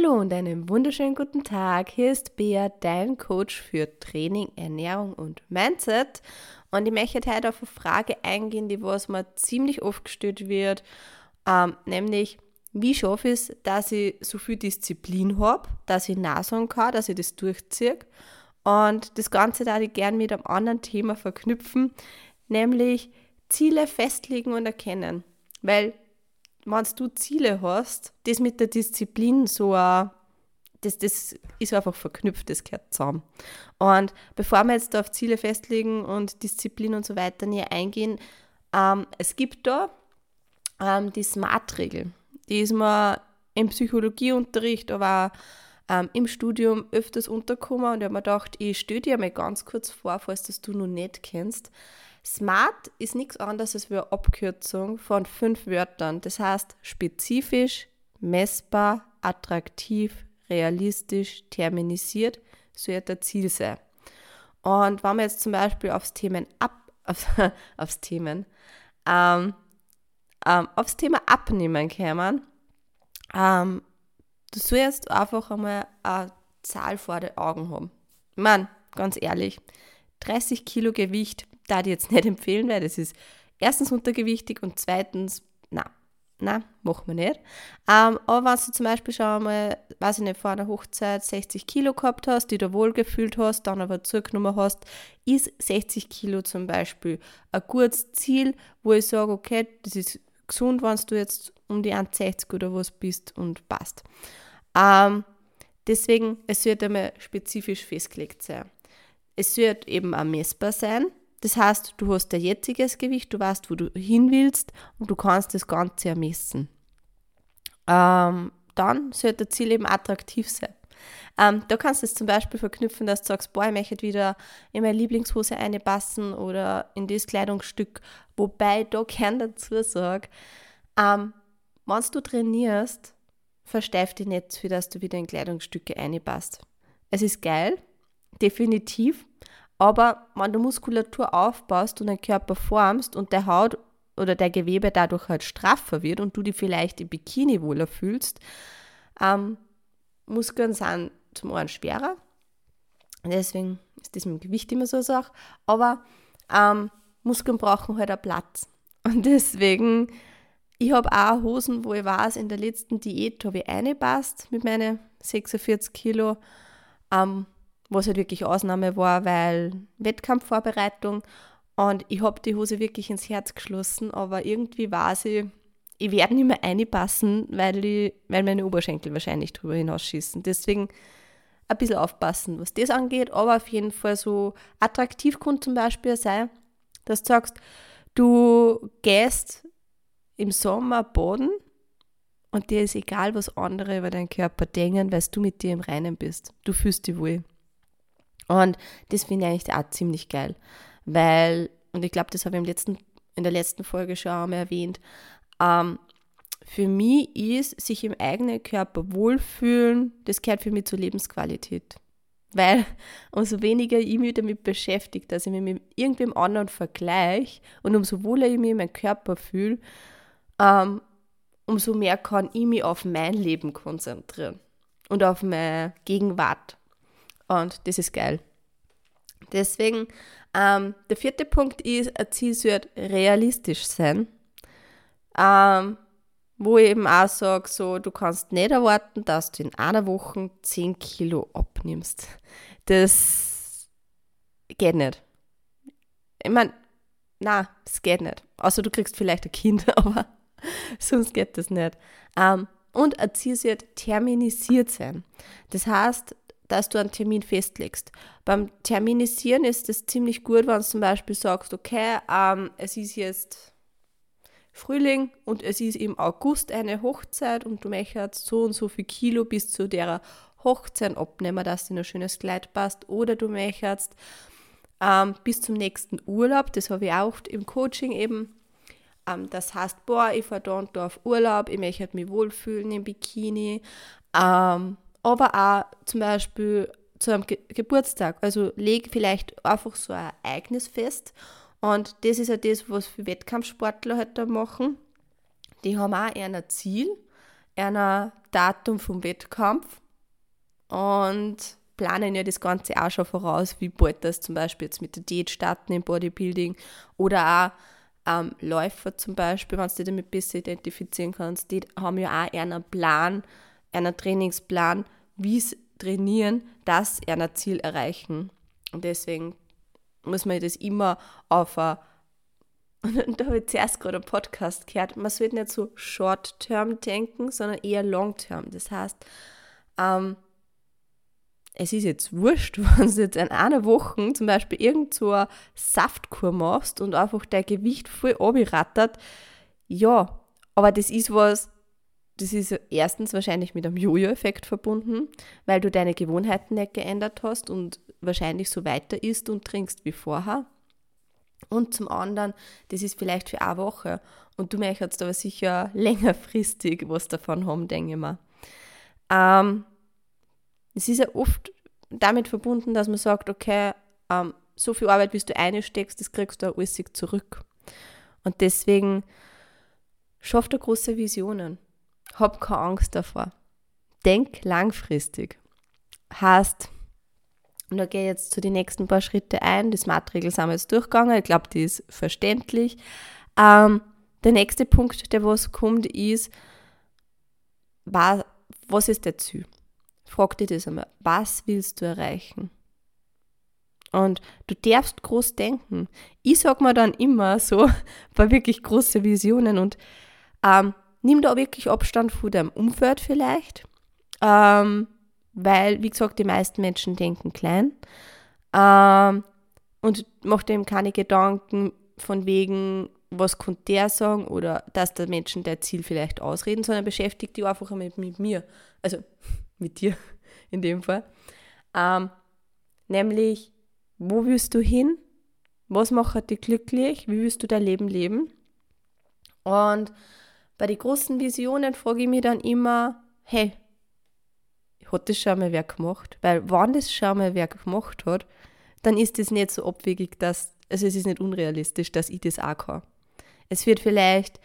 Hallo und einen wunderschönen guten Tag. Hier ist Bea, dein Coach für Training, Ernährung und Mindset. Und ich möchte heute auf eine Frage eingehen, die was mir ziemlich oft gestellt wird, ähm, nämlich, wie schaffe ich es, dass ich so viel Disziplin habe, dass ich nachsagen kann, dass ich das durchziehe. Und das Ganze da ich gern mit einem anderen Thema verknüpfen, nämlich Ziele festlegen und erkennen. Weil wenn du Ziele hast, das mit der Disziplin so ein das, das ist einfach verknüpft, das gehört zusammen. Und bevor wir jetzt auf Ziele festlegen und Disziplin und so weiter näher eingehen, ähm, es gibt da ähm, die SMART-Regel. Die ist mir im Psychologieunterricht, aber auch ähm, im Studium öfters untergekommen und ich habe mir gedacht, ich stelle dir mal ganz kurz vor, falls das du noch nicht kennst. SMART ist nichts anderes als eine Abkürzung von fünf Wörtern. Das heißt spezifisch, messbar, attraktiv, realistisch, terminisiert, sollte ein Ziel sein. Und wenn wir jetzt zum Beispiel aufs Themen ab, auf, aufs Themen, ähm, ähm, aufs Thema Abnehmen kommen, ähm, du sollst einfach einmal eine Zahl vor den Augen haben. Meine, ganz ehrlich, 30 Kilo Gewicht da ich jetzt nicht empfehlen, weil das ist erstens untergewichtig und zweitens, na, na, machen wir nicht. Ähm, aber wenn du zum Beispiel schon einmal, weiß ich nicht, vor einer Hochzeit 60 Kilo gehabt hast, die du wohlgefühlt hast, dann aber zugenommen hast, ist 60 Kilo zum Beispiel ein gutes Ziel, wo ich sage, okay, das ist gesund, wenn du jetzt um die 1,60 oder was bist und passt. Ähm, deswegen, es sollte einmal spezifisch festgelegt sein. Es sollte eben auch messbar sein. Das heißt, du hast dein jetziges Gewicht, du weißt, wo du hin willst und du kannst das Ganze ermessen. Ähm, dann sollte das Ziel eben attraktiv sein. Ähm, da kannst du es zum Beispiel verknüpfen, dass du sagst, boah, ich möchte wieder in meine Lieblingshose einpassen oder in das Kleidungsstück. Wobei ich da gern dazu sage, ähm, wenn du trainierst, versteif dich nicht, für dass du wieder in Kleidungsstücke einpasst. Es ist geil, definitiv, aber wenn du Muskulatur aufbaust und deinen Körper formst und der Haut oder der Gewebe dadurch halt straffer wird und du dich vielleicht im Bikini wohler fühlst, ähm, Muskeln sind zum einen schwerer. Deswegen ist das mit dem Gewicht immer so eine Sache. Aber ähm, Muskeln brauchen halt auch Platz. Und deswegen, ich habe auch Hosen, wo ich weiß, in der letzten Diät habe ich eine passt mit meinen 46 Kilo. Ähm, was halt wirklich Ausnahme war, weil Wettkampfvorbereitung und ich habe die Hose wirklich ins Herz geschlossen, aber irgendwie war sie, ich werde nicht mehr reinpassen, weil, weil meine Oberschenkel wahrscheinlich drüber hinausschießen. Deswegen ein bisschen aufpassen, was das angeht, aber auf jeden Fall so attraktiv kann zum Beispiel sein, dass du sagst, du gehst im Sommer baden und dir ist egal, was andere über deinen Körper denken, weil du mit dir im Reinen bist. Du fühlst dich wohl. Und das finde ich eigentlich auch ziemlich geil, weil, und ich glaube, das habe ich im letzten, in der letzten Folge schon einmal erwähnt, ähm, für mich ist sich im eigenen Körper wohlfühlen, das gehört für mich zur Lebensqualität. Weil umso weniger ich mich damit beschäftige, dass ich mich mit irgendwem anderen vergleiche und umso wohler ich mich in meinem Körper fühle, ähm, umso mehr kann ich mich auf mein Leben konzentrieren und auf meine Gegenwart. Und das ist geil. Deswegen, ähm, der vierte Punkt ist, ein Ziel sollte realistisch sein. Ähm, wo ich eben auch sage, so, du kannst nicht erwarten, dass du in einer Woche 10 Kilo abnimmst. Das geht nicht. Ich meine, na, das geht nicht. Außer du kriegst vielleicht ein Kind, aber sonst geht das nicht. Ähm, und ein Ziel sollte terminisiert sein. Das heißt, dass du einen Termin festlegst. Beim Terminisieren ist es ziemlich gut, wenn du zum Beispiel sagst, okay, ähm, es ist jetzt Frühling und es ist im August eine Hochzeit und du möchtest so und so viel Kilo bis zu der Hochzeit abnehmen, dass dir ein schönes Kleid passt. Oder du möchtest ähm, bis zum nächsten Urlaub, das habe ich auch im Coaching eben, ähm, das heißt, boah, ich fahre da und da auf Urlaub, ich möchte mich wohlfühlen im Bikini. Ähm, aber auch zum Beispiel zu einem Ge Geburtstag. Also leg vielleicht einfach so ein Ereignis fest. Und das ist ja das, was für Wettkampfsportler halt da machen. Die haben auch ein Ziel, einer Datum vom Wettkampf und planen ja das Ganze auch schon voraus, wie bald das zum Beispiel jetzt mit der Diät starten im Bodybuilding oder auch ähm, Läufer zum Beispiel, wenn du dich damit besser identifizieren kannst, die haben ja auch einen Plan, einen Trainingsplan, wie sie trainieren, dass sie ein Ziel erreichen. Und deswegen muss man das immer auf und da habe ich zuerst gerade einen Podcast gehört, man sollte nicht so short-term denken, sondern eher long-term. Das heißt, ähm, es ist jetzt wurscht, wenn du jetzt in einer Woche zum Beispiel irgend so eine Saftkur machst und einfach dein Gewicht voll abgerattert. Ja, aber das ist was, das ist erstens wahrscheinlich mit einem Jojo-Effekt verbunden, weil du deine Gewohnheiten nicht geändert hast und wahrscheinlich so weiter isst und trinkst wie vorher. Und zum anderen, das ist vielleicht für eine Woche und du möchtest aber sicher längerfristig was davon haben, denke ich mal. Ähm, es ist ja oft damit verbunden, dass man sagt, okay, ähm, so viel Arbeit, wie du einsteckst, das kriegst du auch alles zurück. Und deswegen schaff dir große Visionen. Hab keine Angst davor. Denk langfristig. Heißt, und da gehe ich jetzt zu den nächsten paar Schritte ein. Das Maßregel sind wir jetzt durchgegangen. Ich glaube, die ist verständlich. Ähm, der nächste Punkt, der was kommt, ist, was, was ist der Ziel? Frag dir das einmal. Was willst du erreichen? Und du darfst groß denken. Ich sage mir dann immer so, bei wirklich großen Visionen und ähm, nimm da wirklich Abstand von deinem Umfeld vielleicht. Ähm, weil, wie gesagt, die meisten Menschen denken klein ähm, und macht dem keine Gedanken von wegen, was konnte der sagen oder dass der Menschen der Ziel vielleicht ausreden, sondern beschäftigt die einfach mit, mit mir, also mit dir in dem Fall. Ähm, nämlich, wo willst du hin? Was macht dich glücklich? Wie willst du dein Leben leben? Und bei den großen Visionen frage ich mich dann immer, hey, hat das schon mal wer gemacht? Weil wenn das schon mal wer gemacht hat, dann ist das nicht so abwegig, dass, also es ist nicht unrealistisch, dass ich das auch kann. Es wird vielleicht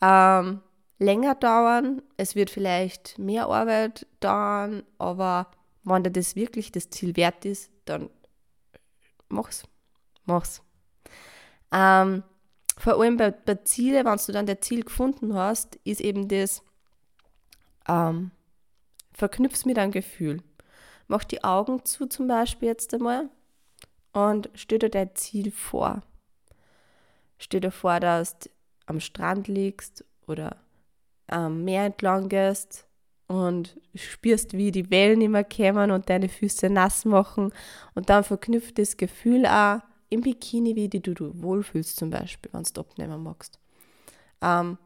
ähm, länger dauern, es wird vielleicht mehr Arbeit dauern, aber wenn dir das wirklich das Ziel wert ist, dann mach's. Mach's. Ähm, vor allem bei, bei Zielen, wenn du dann das Ziel gefunden hast, ist eben das, ähm, verknüpf's mit einem Gefühl. Mach die Augen zu zum Beispiel jetzt einmal und stell dir dein Ziel vor. Stell dir vor, dass du am Strand liegst oder am Meer entlang gehst und spürst, wie die Wellen immer kommen und deine Füße nass machen und dann verknüpft das Gefühl auch im Bikini, wie du dich wohlfühlst zum Beispiel, wenn du abnehmen magst. Ähm,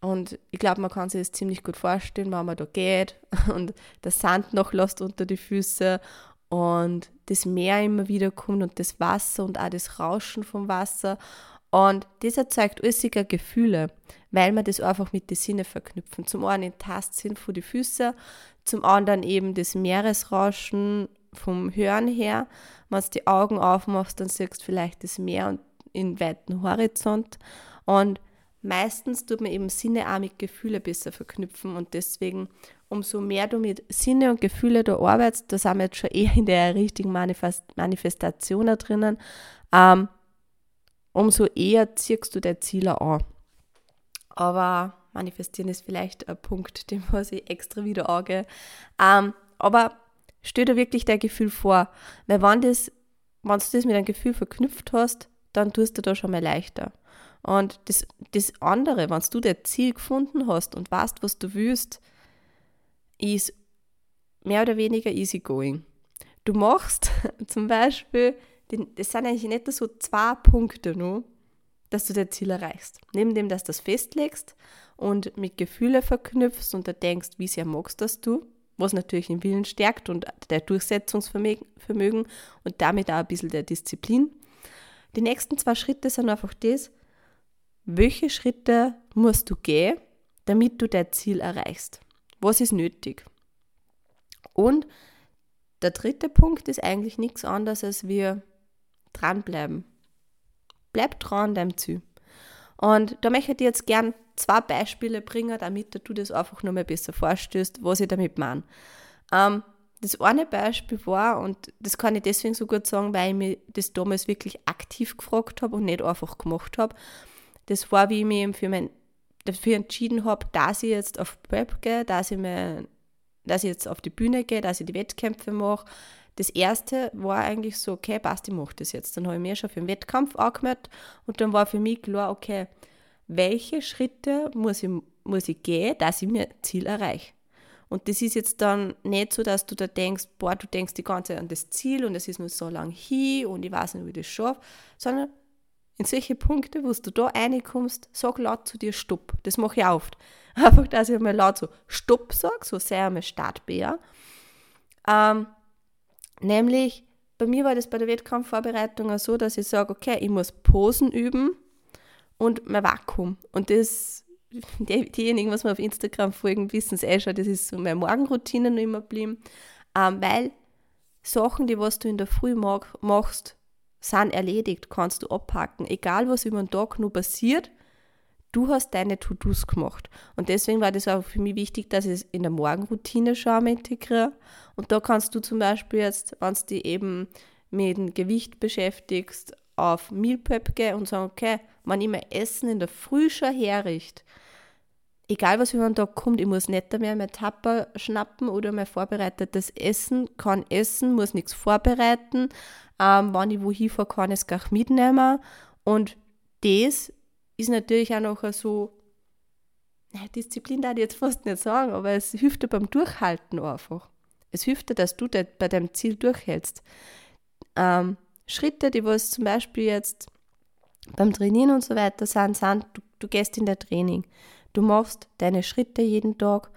und ich glaube, man kann sich das ziemlich gut vorstellen, wenn man da geht und der Sand noch lässt unter die Füße und das Meer immer wieder kommt und das Wasser und auch das Rauschen vom Wasser. Und das erzeugt äußige Gefühle, weil man das einfach mit den Sinnen verknüpfen. Zum einen den Tastsinn von den Füßen, zum anderen eben das Meeresrauschen vom Hören her. Wenn du die Augen aufmachst, dann siehst du vielleicht das Meer und in weiten Horizont. Und meistens tut man eben Sinne auch mit Gefühle besser verknüpfen und deswegen, umso mehr du mit Sinne und Gefühle da arbeitest, da sind wir jetzt schon eher in der richtigen Manifest Manifestation drinnen, ähm, umso eher ziehst du deine Ziele an. Aber manifestieren ist vielleicht ein Punkt, den muss ich extra wieder angehe. Ähm, aber stell dir wirklich dein Gefühl vor, weil wenn, das, wenn du das mit einem Gefühl verknüpft hast, dann tust du da schon mal leichter. Und das, das andere, wenn du dein Ziel gefunden hast und weißt, was du willst, ist mehr oder weniger easygoing. Du machst zum Beispiel, das sind eigentlich nicht so zwei Punkte nur, dass du dein Ziel erreichst. Neben dem, dass du das festlegst und mit Gefühle verknüpfst und da denkst, wie sehr magst das du, was natürlich den Willen stärkt und der Durchsetzungsvermögen und damit auch ein bisschen der Disziplin. Die nächsten zwei Schritte sind einfach das, welche Schritte musst du gehen, damit du dein Ziel erreichst? Was ist nötig? Und der dritte Punkt ist eigentlich nichts anderes als wir dranbleiben. Bleib dran an deinem Ziel. Und da möchte ich dir jetzt gern zwei Beispiele bringen, damit du das einfach nur mal besser vorstellst, was ich damit meine. Ähm, das eine Beispiel war, und das kann ich deswegen so gut sagen, weil ich mir das damals wirklich aktiv gefragt habe und nicht einfach gemacht habe. Das war, wie ich mich für mein, dafür entschieden habe, dass ich jetzt auf Prep gehe, dass ich, mir, dass ich jetzt auf die Bühne gehe, dass ich die Wettkämpfe mache. Das erste war eigentlich so, okay, passt, ich mache das jetzt. Dann habe ich mir schon für den Wettkampf angemeldet und dann war für mich klar, okay, welche Schritte muss ich, muss ich gehen, dass ich mir Ziel erreiche. Und das ist jetzt dann nicht so, dass du da denkst, boah, du denkst die ganze Zeit an das Ziel und es ist nur so lang hier und ich weiß nicht, wie ich das schaffe, sondern in solche Punkte, wo du da reinkommst, sag laut zu dir Stopp. Das mache ich oft. Einfach, dass ich mal laut so Stopp sage, so sehr einmal Startbär. Ähm, nämlich, bei mir war das bei der Wettkampfvorbereitung so, dass ich sage, okay, ich muss Posen üben und mein Vakuum. Und das die, diejenigen, was mir auf Instagram folgen, wissen es eh schon, das ist so meine Morgenroutine noch immer geblieben, ähm, weil Sachen, die was du in der Früh mach, machst, sind erledigt, kannst du abhaken. Egal, was über den Tag nur passiert, du hast deine To-Dos gemacht. Und deswegen war das auch für mich wichtig, dass ich es in der Morgenroutine schon integriere. Und da kannst du zum Beispiel jetzt, wenn du dich eben mit dem Gewicht beschäftigst, auf Meal Prep gehen und sagen, okay, wenn ich mein Essen in der Früh schon herrichte, egal was über den Tag kommt, ich muss nicht mehr mein Tapper schnappen oder mein vorbereitetes Essen, kann essen, muss nichts vorbereiten. Ähm, wenn ich wohin fahre, kann ich es gleich mitnehmen. Und das ist natürlich auch noch so, naja, Disziplin darf ich jetzt fast nicht sagen, aber es hilft dir beim Durchhalten einfach. Es hilft dir, dass du bei deinem Ziel durchhältst. Ähm, Schritte, die was zum Beispiel jetzt beim Trainieren und so weiter sind, sind, du, du gehst in der Training. Du machst deine Schritte jeden Tag,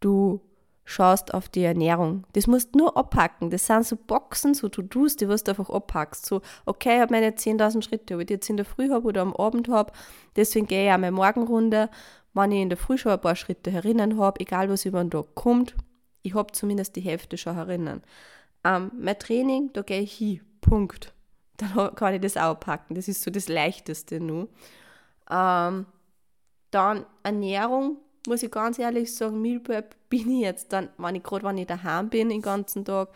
du schaust auf die Ernährung. Das musst du nur abhacken. Das sind so Boxen, so To-Dos, die du einfach abhackst. So, okay, ich habe meine 10.000 Schritte, ob ich die jetzt in der Früh habe oder am Abend habe. Deswegen gehe ich auch meine Morgenrunde, wenn ich in der Früh schon ein paar Schritte herinnen habe, egal was über den Tag kommt. Ich habe zumindest die Hälfte schon herinnen. Ähm, mein Training, da gehe ich hin. Punkt. Dann kann ich das auch packen. Das ist so das Leichteste nur. Ähm, dann Ernährung, muss ich ganz ehrlich sagen, Meal Prep bin ich jetzt dann, wenn ich gerade wenn ich daheim bin den ganzen Tag,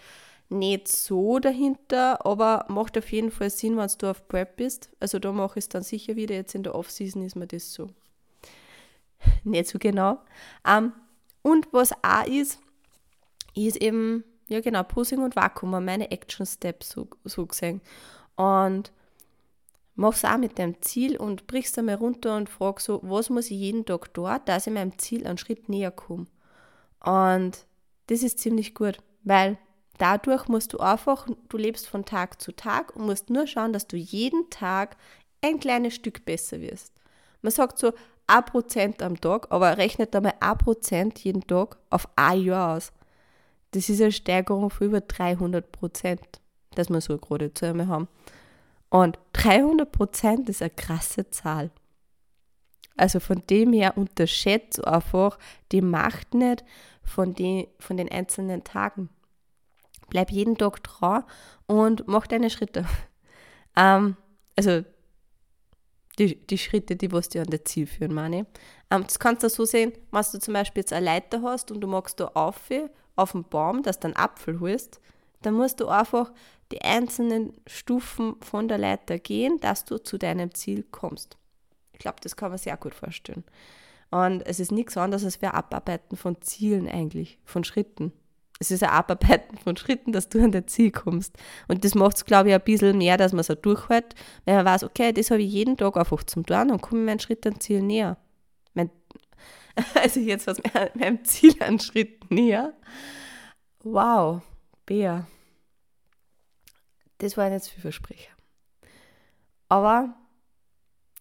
nicht so dahinter, aber macht auf jeden Fall Sinn, wenn du auf Prep bist. Also da mache ich es dann sicher wieder. Jetzt in der Off-Season ist mir das so nicht so genau. Um, ähm, und was auch ist, ist eben, ja genau, Posing und Vakuum, meine Action Steps so, so gesehen. Und mach's auch mit dem Ziel und brichst einmal runter und frag so, was muss ich jeden Tag dort, dass ich meinem Ziel einen Schritt näher komme. Und das ist ziemlich gut, weil dadurch musst du einfach, du lebst von Tag zu Tag und musst nur schauen, dass du jeden Tag ein kleines Stück besser wirst. Man sagt so, ein Prozent am Tag, aber rechnet einmal ein Prozent jeden Tag auf ein Jahr aus. Das ist eine Steigerung von über 300 Prozent, dass wir so gerade zu einmal haben. Und 300 Prozent ist eine krasse Zahl. Also von dem her unterschätzt einfach die Macht nicht von, die, von den einzelnen Tagen. Bleib jeden Tag dran und mach deine Schritte. Ähm, also die, die Schritte, die was dir an das Ziel führen, meine ähm, Das kannst du so sehen, wenn du zum Beispiel jetzt eine Leiter hast und du magst da auf, auf den Baum, dass du einen Apfel holst, dann musst du einfach die einzelnen Stufen von der Leiter gehen, dass du zu deinem Ziel kommst. Ich glaube, das kann man sehr gut vorstellen. Und es ist nichts anderes als wir Abarbeiten von Zielen eigentlich, von Schritten. Es ist ein Abarbeiten von Schritten, dass du an dein Ziel kommst. Und das macht es, glaube ich, ein bisschen mehr, dass man so durchhält, wenn man weiß, okay, das habe ich jeden Tag einfach zum Tun und komme meinen Schritt an Ziel näher. Mein, also jetzt was meinem Ziel einen Schritt näher. Wow, Bär das war jetzt viel Versprecher. Aber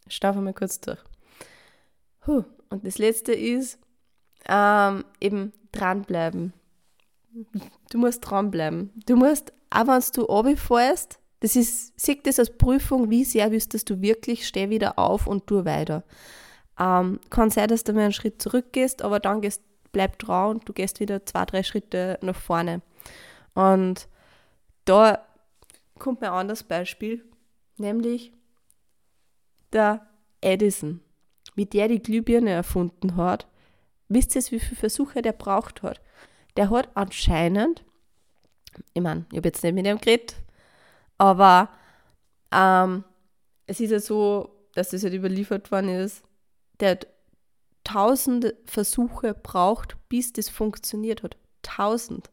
schnaufe mal kurz durch. Huh. Und das letzte ist ähm, eben dranbleiben. Du musst dranbleiben. Du musst, auch wenn du runterfällst, das ist, sieh das als Prüfung, wie sehr willst du wirklich, steh wieder auf und tu weiter. Ähm, kann sein, dass du mal einen Schritt zurückgehst, aber dann gehst, bleib dran und du gehst wieder zwei, drei Schritte nach vorne. Und da kommt mir ein anderes Beispiel, nämlich der Edison. wie der die Glühbirne erfunden hat, wisst ihr, wie viele Versuche der braucht hat? Der hat anscheinend, ich meine, ich habe jetzt nicht mit ihm geredet, aber ähm, es ist ja so, dass das halt überliefert worden ist, der hat tausende Versuche braucht, bis das funktioniert hat. Tausend.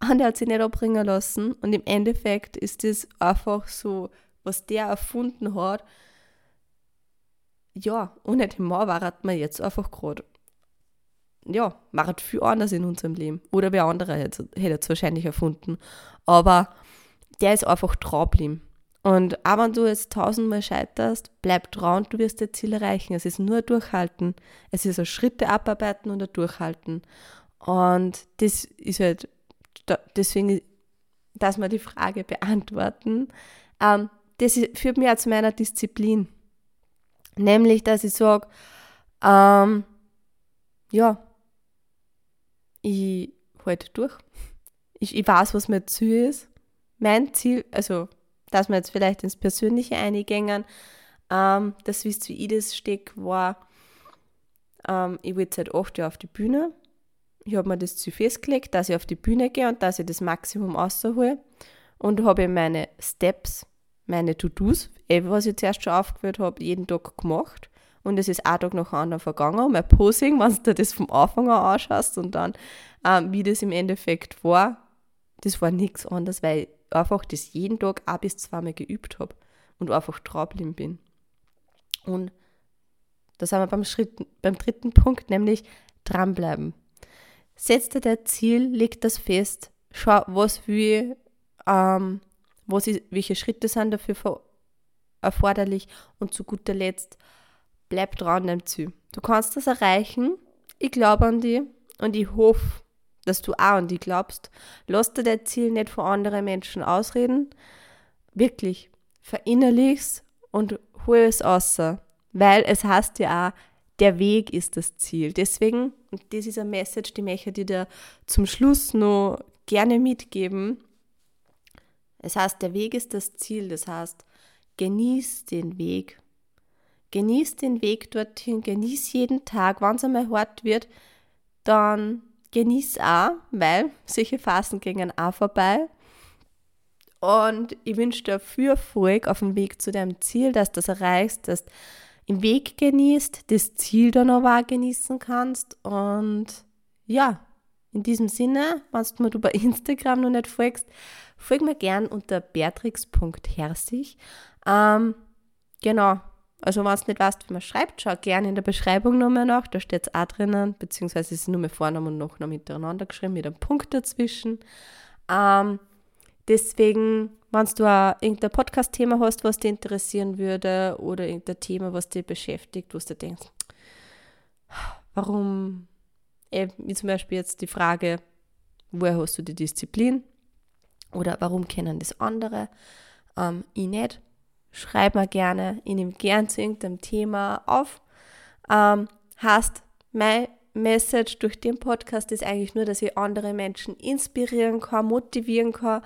Und er hat sich nicht abbringen lassen. Und im Endeffekt ist das einfach so, was der erfunden hat. Ja, ohne den Mann war man jetzt einfach gerade. Ja, war halt viel anders in unserem Leben. Oder wer andere hätte, es wahrscheinlich erfunden. Aber der ist einfach trau Und auch wenn du jetzt tausendmal scheiterst, bleib dran und du wirst dein Ziel erreichen. Es ist nur durchhalten. Es ist ein Schritte abarbeiten und ein durchhalten. Und das ist halt da, deswegen, dass wir die Frage beantworten, ähm, das führt mich auch zu meiner Disziplin. Nämlich, dass ich sage, ähm, ja, ich halte durch. Ich, ich weiß, was mein Ziel ist. Mein Ziel, also, dass wir jetzt vielleicht ins Persönliche eingängen, ähm, das wisst, wie ich das stecke, war, ähm, ich will seit acht Jahren auf die Bühne ich habe mir das Ziel festgelegt, dass ich auf die Bühne gehe und dass ich das Maximum raushole. Und habe meine Steps, meine To-Dos, eh, was ich zuerst schon aufgewählt habe, jeden Tag gemacht. Und es ist ein Tag nach anderen vergangen. Mein Posing, wenn du das vom Anfang an anschaust und dann, ähm, wie das im Endeffekt war, das war nichts anderes, weil ich einfach das jeden Tag ein bis zweimal geübt habe und einfach draufgeblieben bin. Und da sind wir beim, Schritt, beim dritten Punkt, nämlich dranbleiben. Setz dir dein Ziel, leg das fest, schau, was will, ähm, was ist, welche Schritte sind dafür erforderlich und zu guter Letzt, bleib dran an deinem Ziel. Du kannst das erreichen, ich glaube an dich und ich hoffe, dass du auch an dich glaubst. Lass dir dein Ziel nicht von anderen Menschen ausreden. Wirklich, verinnerlich's und hol es außer, weil es heißt ja auch, der Weg ist das Ziel. Deswegen, und das ist eine Message, die möchte ich dir zum Schluss noch gerne mitgeben. Es heißt, der Weg ist das Ziel. Das heißt, genieß den Weg. Genieß den Weg dorthin, genieß jeden Tag. Wenn es einmal hart wird, dann genieß auch, weil solche Phasen gehen auch vorbei. Und ich wünsche dir viel Erfolg auf dem Weg zu deinem Ziel, dass du das erreichst, dass im Weg genießt, das Ziel dann aber auch genießen kannst. Und ja, in diesem Sinne, wenn du mir bei Instagram noch nicht folgst, folg mir gern unter beatrix.herzig. Ähm, genau, also wenn du nicht weißt, wie man schreibt, schau gerne in der Beschreibung nochmal nach, da steht es auch drinnen, beziehungsweise ist nur mit Vornamen und Nachnamen miteinander geschrieben, mit einem Punkt dazwischen. Ähm, deswegen wenn du auch irgendein Podcast-Thema hast, was dich interessieren würde oder irgendein Thema, was dich beschäftigt, wo du denkst, warum, wie zum Beispiel jetzt die Frage, woher hast du die Disziplin? Oder warum kennen das andere, ähm, ich nicht, schreib mir gerne, ich nehme gern zu irgendeinem Thema auf. Ähm, hast mein Message durch den Podcast ist eigentlich nur, dass ich andere Menschen inspirieren kann, motivieren kann,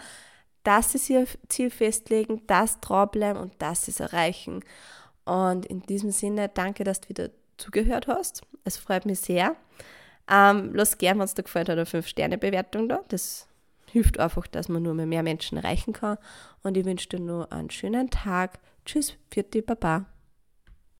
dass sie ihr Ziel festlegen, das dranbleiben und das sie es erreichen. Und in diesem Sinne, danke, dass du wieder zugehört hast. Es freut mich sehr. Ähm, lass gern, wenn es dir gefällt hat, eine 5-Sterne-Bewertung da. Das hilft einfach, dass man nur mehr Menschen erreichen kann. Und ich wünsche dir nur einen schönen Tag. Tschüss, die Baba.